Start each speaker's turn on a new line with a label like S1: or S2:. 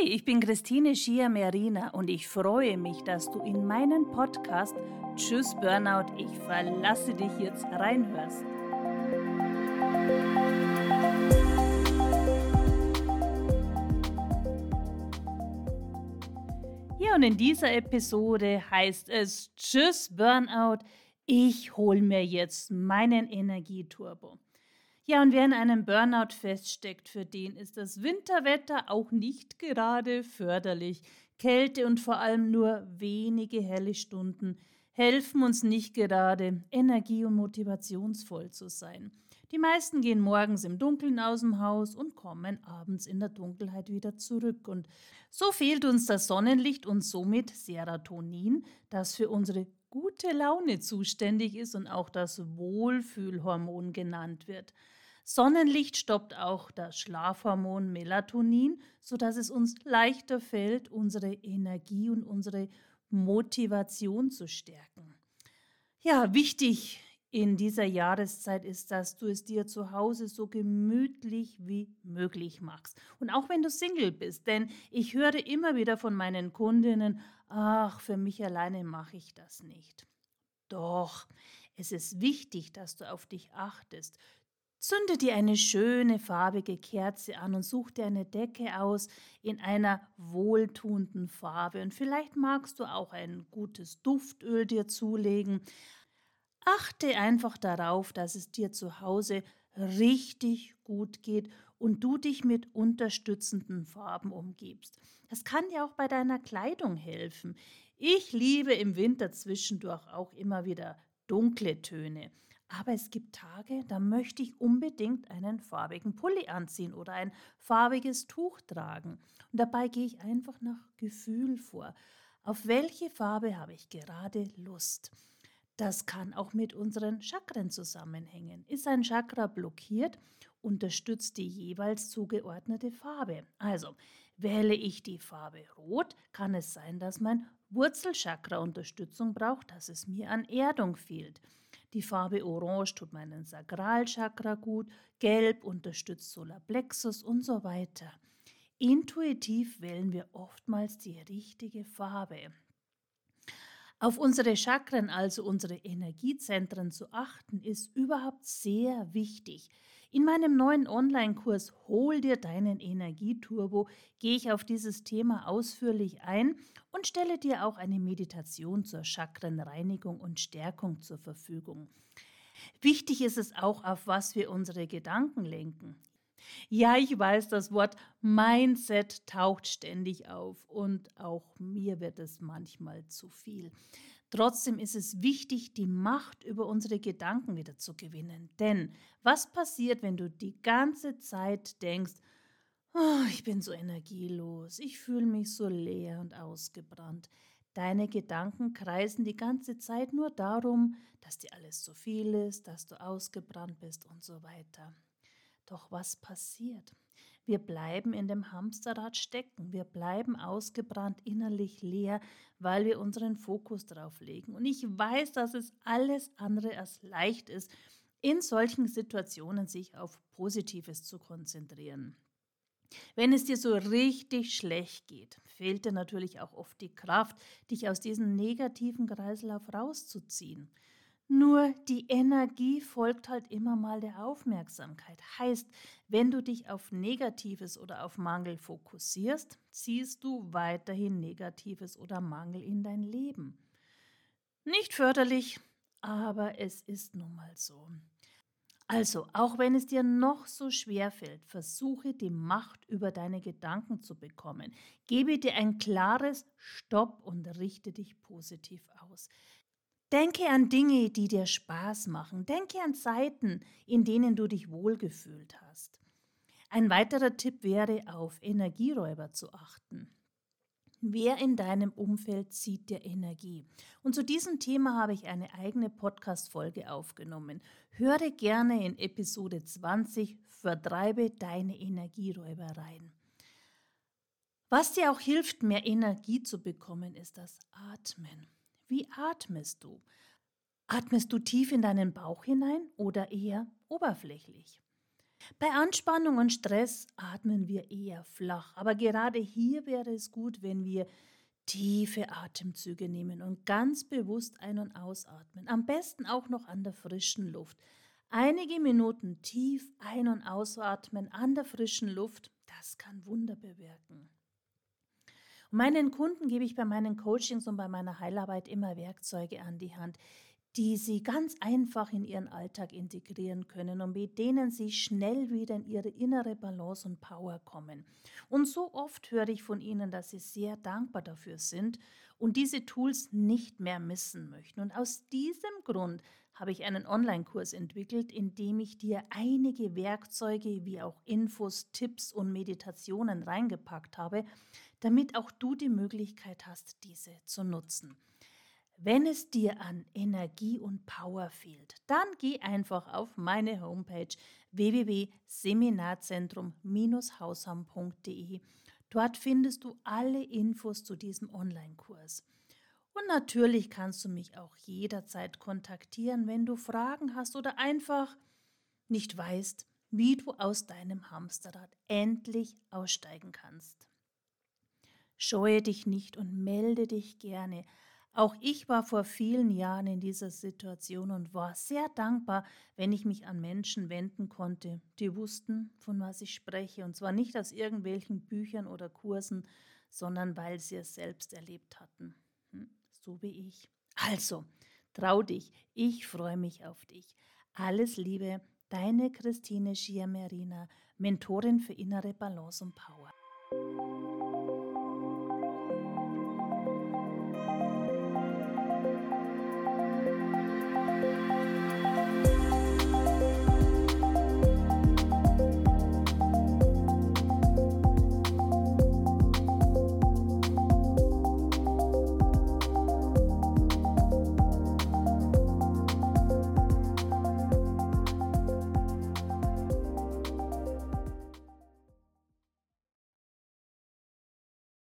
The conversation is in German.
S1: Hi, ich bin Christine Schier-Merina und ich freue mich, dass du in meinen Podcast Tschüss Burnout, ich verlasse dich jetzt reinhörst. Ja, und in dieser Episode heißt es Tschüss Burnout, ich hole mir jetzt meinen Energieturbo. Ja, und wer in einem Burnout feststeckt, für den ist das Winterwetter auch nicht gerade förderlich. Kälte und vor allem nur wenige helle Stunden helfen uns nicht gerade, energie- und motivationsvoll zu sein. Die meisten gehen morgens im Dunkeln aus dem Haus und kommen abends in der Dunkelheit wieder zurück. Und so fehlt uns das Sonnenlicht und somit Serotonin, das für unsere gute Laune zuständig ist und auch das Wohlfühlhormon genannt wird. Sonnenlicht stoppt auch das Schlafhormon Melatonin, sodass es uns leichter fällt, unsere Energie und unsere Motivation zu stärken. Ja, wichtig in dieser Jahreszeit ist, dass du es dir zu Hause so gemütlich wie möglich machst. Und auch wenn du Single bist, denn ich höre immer wieder von meinen Kundinnen, ach, für mich alleine mache ich das nicht. Doch, es ist wichtig, dass du auf dich achtest. Zünde dir eine schöne farbige Kerze an und such dir eine Decke aus in einer wohltuenden Farbe. Und vielleicht magst du auch ein gutes Duftöl dir zulegen. Achte einfach darauf, dass es dir zu Hause richtig gut geht und du dich mit unterstützenden Farben umgibst. Das kann dir auch bei deiner Kleidung helfen. Ich liebe im Winter zwischendurch auch immer wieder dunkle Töne. Aber es gibt Tage, da möchte ich unbedingt einen farbigen Pulli anziehen oder ein farbiges Tuch tragen. Und dabei gehe ich einfach nach Gefühl vor. Auf welche Farbe habe ich gerade Lust? Das kann auch mit unseren Chakren zusammenhängen. Ist ein Chakra blockiert, unterstützt die jeweils zugeordnete Farbe. Also wähle ich die Farbe Rot, kann es sein, dass mein Wurzelchakra Unterstützung braucht, dass es mir an Erdung fehlt. Die Farbe Orange tut meinen Sakralchakra gut, Gelb unterstützt Solarplexus und so weiter. Intuitiv wählen wir oftmals die richtige Farbe. Auf unsere Chakren, also unsere Energiezentren zu achten, ist überhaupt sehr wichtig. In meinem neuen Online-Kurs Hol dir deinen Energieturbo gehe ich auf dieses Thema ausführlich ein und stelle dir auch eine Meditation zur Chakrenreinigung und Stärkung zur Verfügung. Wichtig ist es auch, auf was wir unsere Gedanken lenken. Ja, ich weiß, das Wort Mindset taucht ständig auf und auch mir wird es manchmal zu viel. Trotzdem ist es wichtig, die Macht über unsere Gedanken wieder zu gewinnen. Denn was passiert, wenn du die ganze Zeit denkst, oh, ich bin so energielos, ich fühle mich so leer und ausgebrannt. Deine Gedanken kreisen die ganze Zeit nur darum, dass dir alles zu viel ist, dass du ausgebrannt bist und so weiter. Doch was passiert? Wir bleiben in dem Hamsterrad stecken. Wir bleiben ausgebrannt, innerlich leer, weil wir unseren Fokus darauf legen. Und ich weiß, dass es alles andere als leicht ist, in solchen Situationen sich auf Positives zu konzentrieren. Wenn es dir so richtig schlecht geht, fehlt dir natürlich auch oft die Kraft, dich aus diesem negativen Kreislauf rauszuziehen. Nur die Energie folgt halt immer mal der Aufmerksamkeit. Heißt, wenn du dich auf Negatives oder auf Mangel fokussierst, ziehst du weiterhin Negatives oder Mangel in dein Leben. Nicht förderlich, aber es ist nun mal so. Also, auch wenn es dir noch so schwer fällt, versuche die Macht über deine Gedanken zu bekommen. Gebe dir ein klares Stopp und richte dich positiv aus. Denke an Dinge, die dir Spaß machen. Denke an Zeiten, in denen du dich wohlgefühlt hast. Ein weiterer Tipp wäre, auf Energieräuber zu achten. Wer in deinem Umfeld zieht dir Energie? Und zu diesem Thema habe ich eine eigene Podcast-Folge aufgenommen. Höre gerne in Episode 20 Vertreibe deine Energieräuber rein. Was dir auch hilft, mehr Energie zu bekommen, ist das Atmen. Wie atmest du? Atmest du tief in deinen Bauch hinein oder eher oberflächlich? Bei Anspannung und Stress atmen wir eher flach, aber gerade hier wäre es gut, wenn wir tiefe Atemzüge nehmen und ganz bewusst ein- und ausatmen. Am besten auch noch an der frischen Luft. Einige Minuten tief ein- und ausatmen an der frischen Luft, das kann Wunder bewirken. Und meinen Kunden gebe ich bei meinen Coachings und bei meiner Heilarbeit immer Werkzeuge an die Hand, die sie ganz einfach in ihren Alltag integrieren können und mit denen sie schnell wieder in ihre innere Balance und Power kommen. Und so oft höre ich von ihnen, dass sie sehr dankbar dafür sind und diese Tools nicht mehr missen möchten. Und aus diesem Grund habe ich einen Online-Kurs entwickelt, in dem ich dir einige Werkzeuge wie auch Infos, Tipps und Meditationen reingepackt habe, damit auch du die Möglichkeit hast, diese zu nutzen. Wenn es dir an Energie und Power fehlt, dann geh einfach auf meine Homepage www.seminarzentrum-hausham.de. Dort findest du alle Infos zu diesem Online-Kurs. Und natürlich kannst du mich auch jederzeit kontaktieren, wenn du Fragen hast oder einfach nicht weißt, wie du aus deinem Hamsterrad endlich aussteigen kannst. Scheue dich nicht und melde dich gerne. Auch ich war vor vielen Jahren in dieser Situation und war sehr dankbar, wenn ich mich an Menschen wenden konnte, die wussten, von was ich spreche, und zwar nicht aus irgendwelchen Büchern oder Kursen, sondern weil sie es selbst erlebt hatten so wie ich. Also, trau dich, ich freue mich auf dich. Alles Liebe, deine Christine Schiamerina, Mentorin für innere Balance und Power.